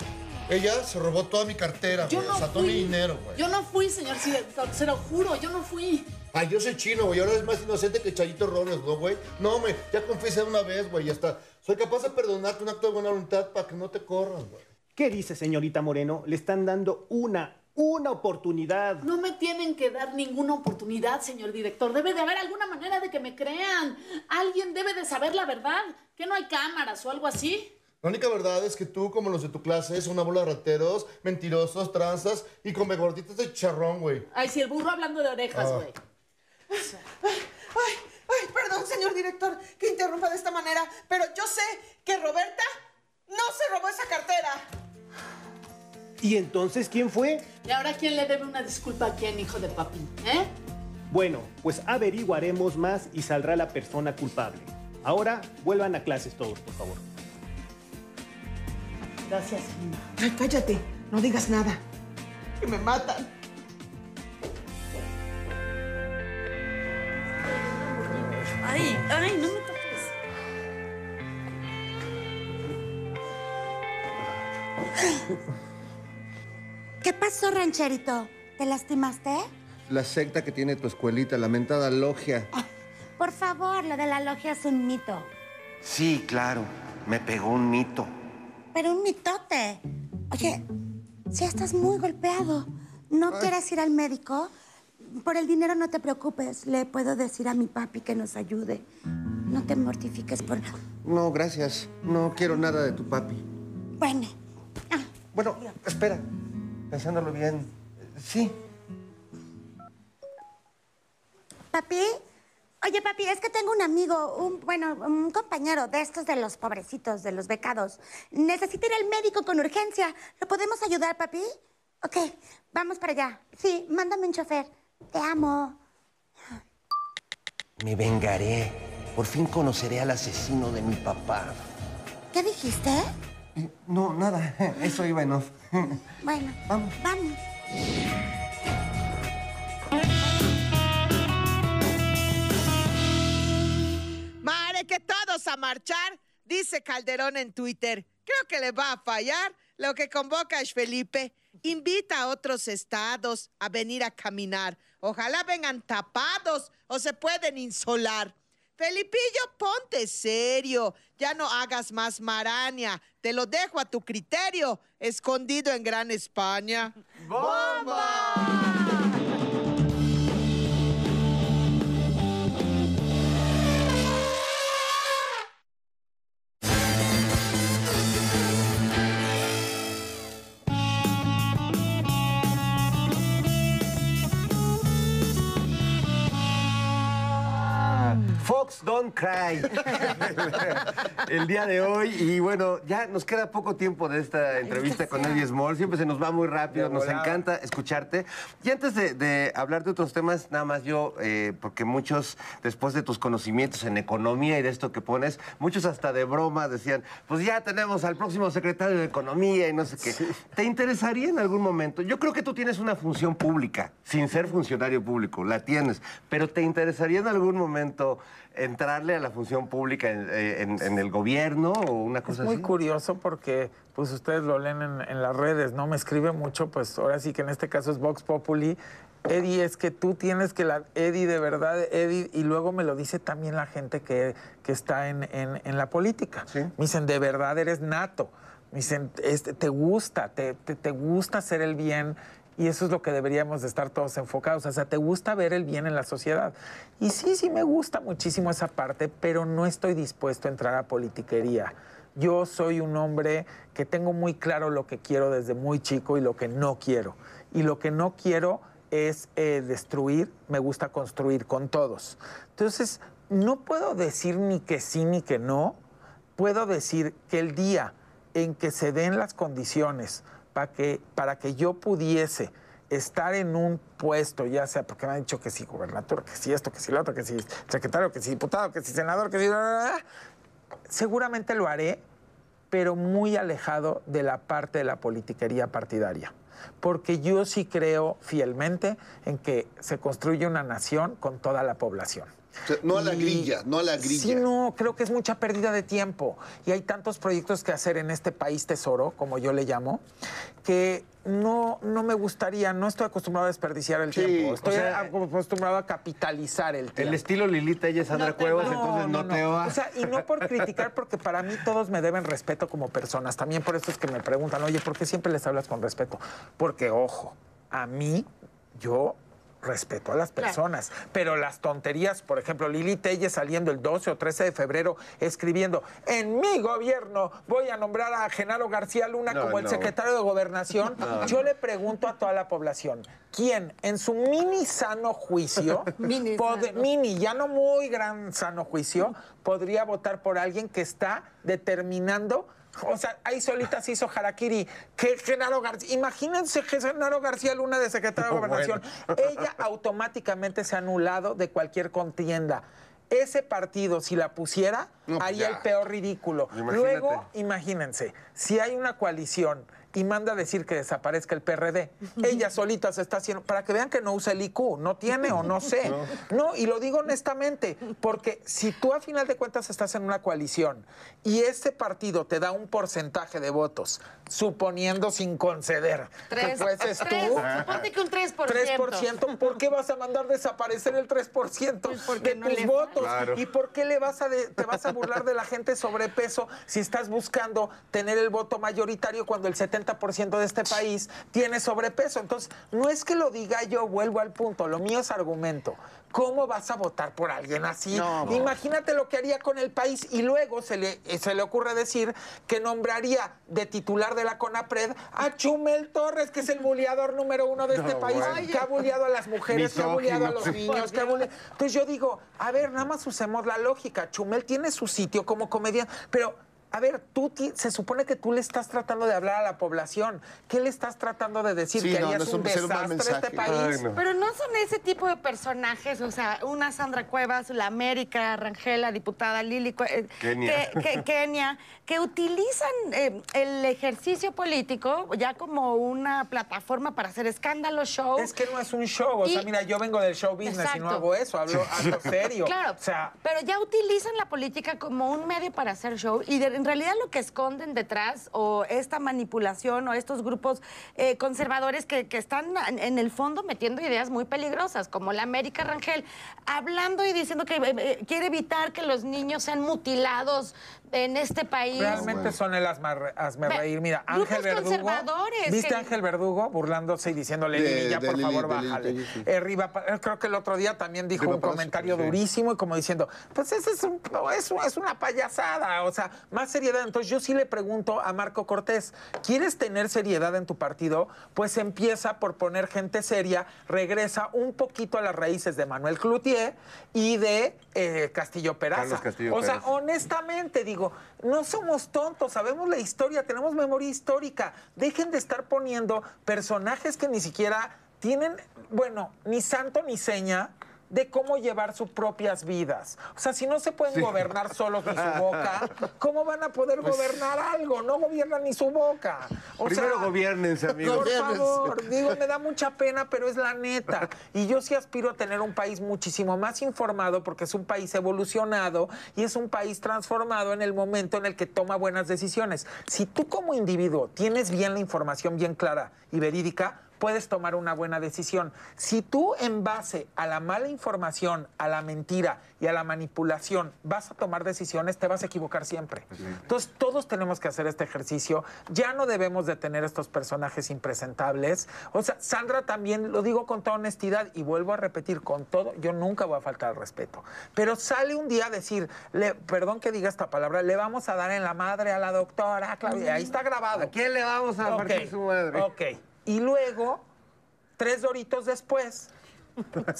ella se robó toda mi cartera, Yo güey. no o sea, todo mi fui. dinero, güey. Yo no fui, señor director, se lo juro, yo no fui. Ay, yo soy chino, güey. Ahora es más inocente que Chayito Robles, ¿no, güey? No, hombre, ya confiesa una vez, güey. Ya está. Soy capaz de perdonarte un acto de buena voluntad para que no te corran, güey. ¿Qué dice, señorita Moreno? Le están dando una, una oportunidad. No me tienen que dar ninguna oportunidad, señor director. Debe de haber alguna manera de que me crean. Alguien debe de saber la verdad. ¿Que no hay cámaras o algo así? La única verdad es que tú, como los de tu clase, son una bola de rateros, mentirosos, tranzas y con gorditas de charrón, güey. Ay, si el burro hablando de orejas, Ah. güey. Ay, ay, perdón, señor director, que interrumpa de esta manera, pero yo sé que Roberta no se robó esa cartera. ¿Y entonces quién fue? ¿Y ahora quién le debe una disculpa a quién, hijo de papi? ¿Eh? Bueno, pues averiguaremos más y saldrá la persona culpable. Ahora vuelvan a clases todos, por favor. Gracias, Gina. Ay, cállate, no digas nada. Que me matan. Ay, ay, no me toques. ¿Qué pasó, rancherito? ¿Te lastimaste? La secta que tiene tu escuelita, la mentada logia. Por favor, lo de la logia es un mito. Sí, claro. Me pegó un mito. Pero un mitote. Oye, si estás muy golpeado, ¿no quieres ir al médico? Por el dinero no te preocupes. Le puedo decir a mi papi que nos ayude. No te mortifiques por... No, gracias. No quiero nada de tu papi. Bueno, Bueno, espera. Pensándolo bien. Sí. papi. Oye, papi, es que tengo un amigo, un, bueno, un compañero de estos de los pobrecitos, de los becados. Necesita ir al médico con urgencia. ¿Lo podemos ayudar, papi? Ok, vamos para allá. Sí, mándame un chofer. Te amo. Me vengaré. Por fin conoceré al asesino de mi papá. ¿Qué dijiste? No, nada. Eso iba en off. Bueno, Vamos. vamos. Mare, que todos a marchar, dice Calderón en Twitter. Creo que le va a fallar lo que convoca es Felipe. Invita a otros estados a venir a caminar. Ojalá vengan tapados o se pueden insolar. Felipillo, ponte serio. Ya no hagas más maraña. Te lo dejo a tu criterio, escondido en Gran España. Don't Cry. El día de hoy. Y bueno, ya nos queda poco tiempo de esta entrevista con Eddie Small. Siempre se nos va muy rápido. Nos encanta escucharte. Y antes de, de hablar de otros temas, nada más yo, eh, porque muchos, después de tus conocimientos en economía y de esto que pones, muchos hasta de broma decían, pues ya tenemos al próximo secretario de Economía y no sé qué. ¿Te interesaría en algún momento? Yo creo que tú tienes una función pública, sin ser funcionario público, la tienes, pero ¿te interesaría en algún momento entrarle a la función pública en, eh, en- en el gobierno o una Es cosa muy así? curioso porque pues ustedes lo leen en, en las redes, ¿no? Me escribe mucho, pues ahora sí que en este caso es Vox Populi. Eddie, es que tú tienes que la... Eddie, de verdad, Eddie, y luego me lo dice también la gente que, que está en, en- en la política. Me dicen, de verdad eres nato. Me dicen, este, te gusta, te, te- te gusta hacer el bien. Y eso es lo que deberíamos de estar todos enfocados. O sea, te gusta ver el bien en la sociedad. Y sí, sí me gusta muchísimo esa parte, pero no estoy dispuesto a entrar a politiquería. Yo soy un hombre que tengo muy claro lo que quiero desde muy chico y lo que no quiero. Y lo que no quiero es eh, destruir, me gusta construir con todos. Entonces, no puedo decir ni que sí ni que no. Puedo decir que el día en que se den las condiciones para que, para que yo pudiese estar en un puesto, ya sea porque me han dicho que sí, gobernador, que sí esto, que sí lo otro, que sí secretario, que sí diputado, que sí senador, que sí... seguramente lo haré, pero muy alejado de la parte de la politiquería partidaria. Porque yo sí creo fielmente en que se construye una nación con toda la población. O sea, no a la Y- grilla, no a la grilla. Sí, no, creo que es mucha pérdida de tiempo. Y hay tantos proyectos que hacer en este país tesoro, como yo le llamo, que no, no me gustaría, no estoy acostumbrado a desperdiciar el Sí, tiempo. o Estoy sea, acostumbrado a capitalizar el tiempo. El estilo Lilita, ella es Sandra Cuevas, entonces no, te va. O sea, y no por criticar, porque para mí todos me deben respeto como personas. También por eso es que me preguntan, oye, ¿por qué siempre les hablas con respeto? Porque, ojo, a mí, yo respeto a las personas, pero las tonterías, por ejemplo, Lili Telle saliendo el 12 o 13 de febrero escribiendo, en mi gobierno voy a nombrar a Genaro García Luna No, como el no. secretario de Gobernación, No, yo le pregunto a toda la población, ¿quién en su mini sano juicio, Mini pod- sano. mini, ya no muy gran sano juicio, podría votar por alguien que está determinando o sea, ahí solita se hizo Harakiri. Que Genaro García, imagínense que Genaro García Luna de secretario de Gobernación. Ella automáticamente se ha anulado de cualquier contienda. Ese partido, si la pusiera, No, pues haría ya. el peor ridículo. Imagínate. Luego, imagínense, si hay una coalición y manda a decir que desaparezca el PRD, ella solita se está haciendo, para que vean que no usa el IQ, no tiene o no sé. No, y lo digo honestamente, porque si tú a final de cuentas estás en una coalición y ese partido te da un porcentaje de votos, suponiendo sin conceder Tres, que fueses tres, tú, suponte que un 3%. 3%, ¿por qué vas a mandar desaparecer el 3% Pues de no tus votos? Claro. ¿Y por qué le vas a de- te vas a burlar de la gente sobrepeso si estás buscando tener el voto mayoritario cuando el 70% de este país tiene sobrepeso? Entonces, no es que lo diga yo, vuelvo al punto, lo mío es argumento. ¿Cómo vas a votar por alguien así? Imagínate lo que haría con el país y luego se le, eh, se le ocurre decir que nombraría de titular de la CONAPRED a Chumel Torres, que es el buleador número uno de este país, bueno. que ha buleado a las mujeres, que ha buleado a los niños, que ha buleado- Entonces yo digo, a ver, nada más usemos la lógica. Chumel tiene su sitio como comediante, pero... A ver, tú se supone que tú le estás tratando de hablar a la población. ¿Qué le estás tratando de decir? Sí, que no, harías no es un un- desastre este mensaje. país. Ay, no. Pero no son ese tipo de personajes, o sea, una Sandra Cuevas, la América, Rangel, la diputada Lili, eh, Kenia. Que, que- Kenia, que utilizan eh, el ejercicio político ya como una plataforma para hacer escándalos, show. Es que no es un show. O sea, mira, yo vengo del show business y no hago eso. Hablo, hablo serio. Claro, O sea, pero ya utilizan la política como un medio para hacer show y de- en realidad lo que esconden detrás o esta manipulación o estos grupos eh, conservadores que, están en en el fondo metiendo ideas muy peligrosas, como la América Rangel, hablando y diciendo que eh, eh, quiere evitar que los niños sean mutilados en este país. Realmente son el hazme, hazme Ve, reír. Mira, grupos Ángel Verdugo. conservadores ¿Viste que- Ángel Verdugo burlándose y diciéndole, De- Lili, ya de por Lili, favor Lili bájale? Sí. Eh, Riva creo que el otro día también dijo Riva un comentario sí. durísimo y como diciendo, pues ese es, un- es, un- es una payasada. O sea, más seriedad. Entonces yo sí le pregunto a Marco Cortés, ¿quieres tener seriedad en tu partido? Pues empieza por poner gente seria, regresa un poquito a las raíces de Manuel Cloutier y de eh, Castillo Peraza. Carlos Castillo o sea, honestamente digo, no somos tontos, sabemos la historia, tenemos memoria histórica. Dejen de estar poniendo personajes que ni siquiera tienen, bueno, ni santo ni seña de cómo llevar sus propias vidas. O sea, si no se pueden gobernar solos ni su boca, ¿cómo van a poder gobernar algo? No gobiernan ni su boca. O Primero sea, gobiernense, amigos. por favor, digo, me da mucha pena, pero es la neta. Y yo sí aspiro a tener un país muchísimo más informado porque es un país evolucionado y es un país transformado en el momento en el que toma buenas decisiones. Si tú como individuo tienes bien la información bien clara y verídica, puedes tomar una buena decisión. Si tú en base a la mala información, a la mentira y a la manipulación vas a tomar decisiones, te vas a equivocar siempre. Entonces todos tenemos que hacer este ejercicio. Ya no debemos de tener estos personajes impresentables. O sea, Sandra también, lo digo con toda honestidad y vuelvo a repetir con todo, yo nunca voy a faltar al respeto. Pero sale un día a decir, le, perdón que diga esta palabra, le vamos a dar en la madre a la doctora Claudia. Ahí está grabado. ¿A quién le vamos a Ok, partir su madre? Ok. Y luego, tres doritos después,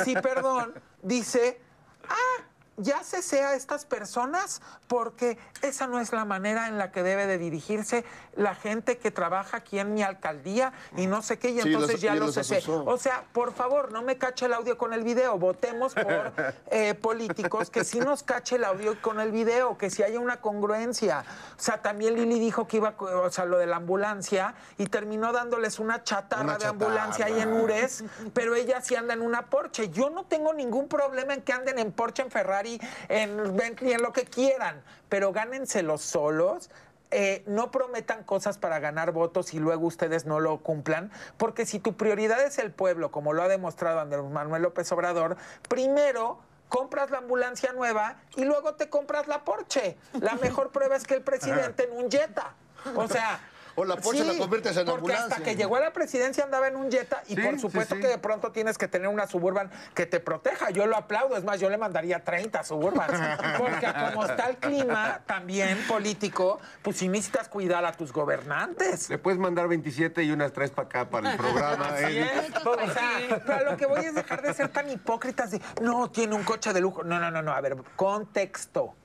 sí, perdón, dice, ah, ya cesé a estas personas porque esa no es la manera en la que debe de dirigirse la gente que trabaja aquí en mi alcaldía y no sé qué, y Sí, entonces los- ya y lo cesé. O sea, por favor, no me cache el audio con el video. Votemos por eh, políticos que sí nos cache el audio con el video, que sí haya una congruencia. O sea, también Lili dijo que iba, o sea, lo de la ambulancia y terminó dándoles una chatarra Una de ambulancia ahí en Ures, pero ella sí anda en una Porsche. Yo no tengo ningún problema en que anden en Porsche, en Ferrari, en Bentley, en lo que quieran, pero gánenselos solos. Eh, no prometan cosas para ganar votos y luego ustedes no lo cumplan, porque si tu prioridad es el pueblo, como lo ha demostrado Andrés Manuel López Obrador, primero compras la ambulancia nueva y luego te compras la Porsche. La mejor prueba es que el presidente en un Jetta. O sea, O la Porsche la conviertes en porque hasta que llegó a la presidencia andaba en un Jetta y Sí, por sí, supuesto sí. que de pronto tienes que tener una Suburban que te proteja. Yo lo aplaudo, es más, yo le mandaría 30 Suburbans. Porque como está el clima también político, pues si necesitas cuidar a tus gobernantes. Le puedes mandar 27 y unas tres para acá para el programa. Así es. O sea, pero lo que voy es dejar de ser tan hipócritas de, no, tiene un coche de lujo. No, no, no, no. A ver, contexto.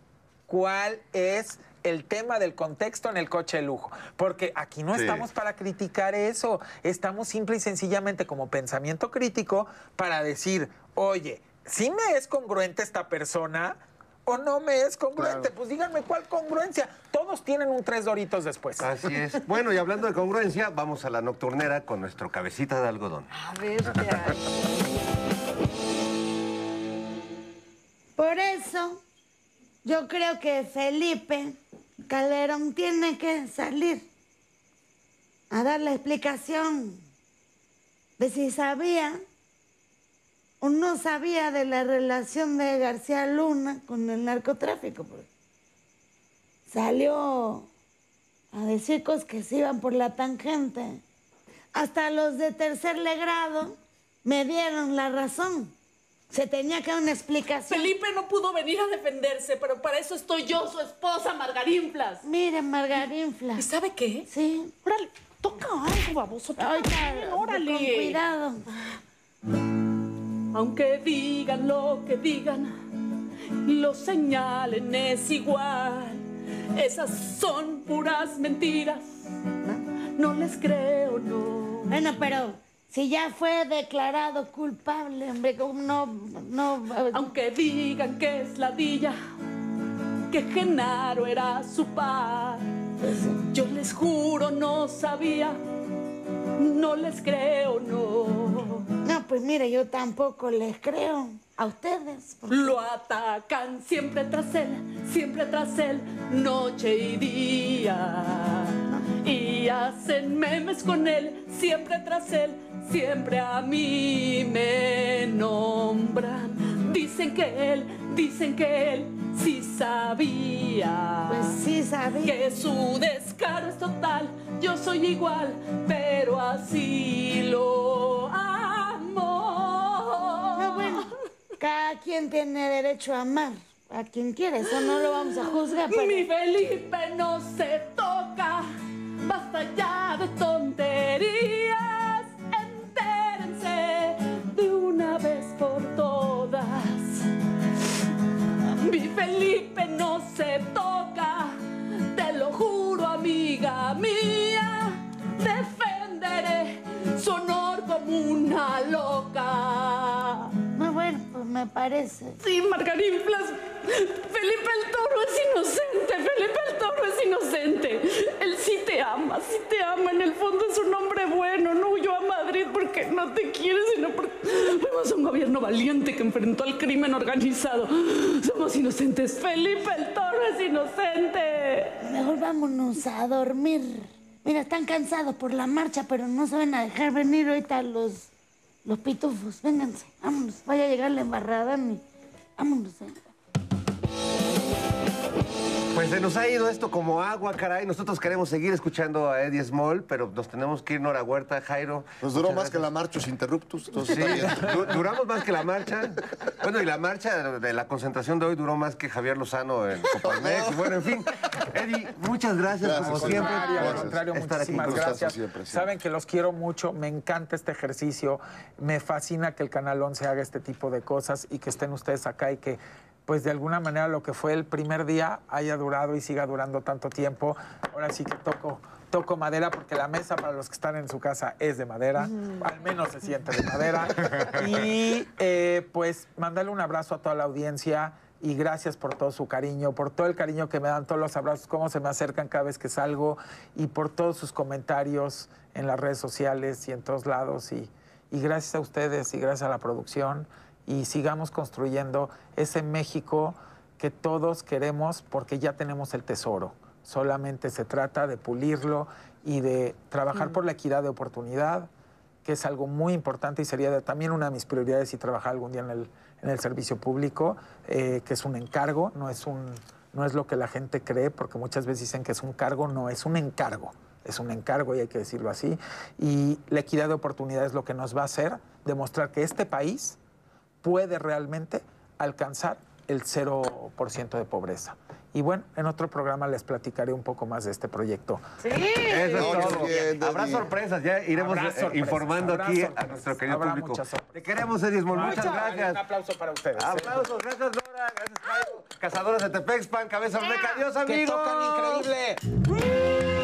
¿Cuál es el tema del contexto en el coche de lujo? Porque aquí no Sí. estamos para criticar eso. Estamos simple y sencillamente como pensamiento crítico para decir, oye, ¿sí me es congruente esta persona? ¿O no me es congruente? Pues díganme cuál congruencia. Todos tienen un tres doritos después. Así es. Bueno, y hablando de congruencia, vamos a la nocturnera con nuestro cabecita de algodón. A ver, ¿qué hay? Por eso, yo creo que Felipe Calderón tiene que salir a dar la explicación de si sabía o no sabía de la relación de García Luna con el narcotráfico. porque Salió a decir cosas que se iban por la tangente. Hasta los de tercer grado me dieron la razón. Se tenía que dar una explicación. Felipe no pudo venir a defenderse, pero para eso estoy yo, su esposa, Margarinflas. Mire, Margarinflas. ¿Y sabe qué? Sí. Órale, toca algo, baboso. toca Ahorita, algo, órale. con cuidado. Aunque digan lo que digan, lo señalen es igual. Esas son puras mentiras. No les creo, no. Bueno, pero si ya fue declarado culpable, hombre, ¿cómo no, no. Aunque digan que es ladilla, que Genaro era su par. Yo les juro, no sabía. No les creo, no. No, pues mire, yo tampoco les creo a ustedes. porque- Lo atacan siempre tras él, siempre tras él, noche y día. Y hacen memes con él, siempre tras él, siempre a mí me nombran. Dicen que él, dicen que él sí sabía. Pues sí sabía. Que su descaro es total, yo soy igual, pero así lo amo. No, bueno, cada quien tiene derecho a amar a quien quiere, eso no lo vamos a juzgar. Pero... Mi Felipe no se toca, basta ya de tonterías, una vez por todas. Mi Felipe no se toca, te lo juro amiga mía, defenderé su honor como una loca. Me parece. Sí, Margarinflas. Felipe el Toro es inocente. Felipe el Toro es inocente. Él sí te ama, sí te ama. En el fondo es un hombre bueno. No huyó a Madrid porque no te quiere, sino porque fuimos un gobierno valiente que enfrentó al crimen organizado. Somos inocentes. Felipe el Toro es inocente. Mejor vámonos a dormir. Mira, están cansados por la marcha, pero no se van a dejar venir ahorita los, los pitufos. Vénganse, vámonos. Vaya a llegar la embarrada, ni. Vámonos. eh. Pues se nos ha ido esto como agua, caray. Nosotros queremos seguir escuchando a Eddie Small, pero nos tenemos que ir Nora Huerta, Jairo. Nos duró más que la marcha interruptus. Entonces Sí, duramos más que la marcha. Bueno, y la marcha de la concentración de hoy duró más que Javier Lozano en Coparmex. Y bueno, en fin. Eddie, muchas gracias, Gracias, como siempre. al contrario, estar aquí muchísimas gustazo gracias. siempre, sí. Saben que los quiero mucho, me encanta este ejercicio, me fascina que el Canal 11 haga este tipo de cosas y que estén ustedes acá y que pues de alguna manera lo que fue el primer día haya durado y siga durando tanto tiempo. Ahora sí que toco, toco madera porque la mesa para los que están en su casa es de madera, al menos se siente de madera. Y eh, pues mandarle un abrazo a toda la audiencia y gracias por todo su cariño, por todo el cariño que me dan, todos los abrazos, cómo se me acercan cada vez que salgo y por todos sus comentarios en las redes sociales y en todos lados. Y, y gracias a ustedes y gracias a la producción y sigamos construyendo ese México que todos queremos porque ya tenemos el tesoro. Solamente se trata de pulirlo y de trabajar por la equidad de oportunidad, que es algo muy importante y sería también una de mis prioridades si trabajar algún día en el, en el servicio público, eh, que es un encargo, no es, un, no es lo que la gente cree, porque muchas veces dicen que es un cargo, no, es un encargo. Es un encargo y hay que decirlo así. Y la equidad de oportunidad es lo que nos va a hacer demostrar que este país puede realmente alcanzar el 0% de pobreza. Y bueno, en otro programa les platicaré un poco más de este proyecto. Eso es No, todo. bien, Habrá sorpresas, ya iremos eh, sorpresas, informando aquí a nuestro querido habrá público. muchas sorpresas. Te queremos, Edismol, muchas Un gracias. aplauso para ustedes. Aplausos, gracias Nora, gracias Jairo. Cazadores de Tepexpan, Cabeza Olmeca, adiós amigos. Que tocan increíble.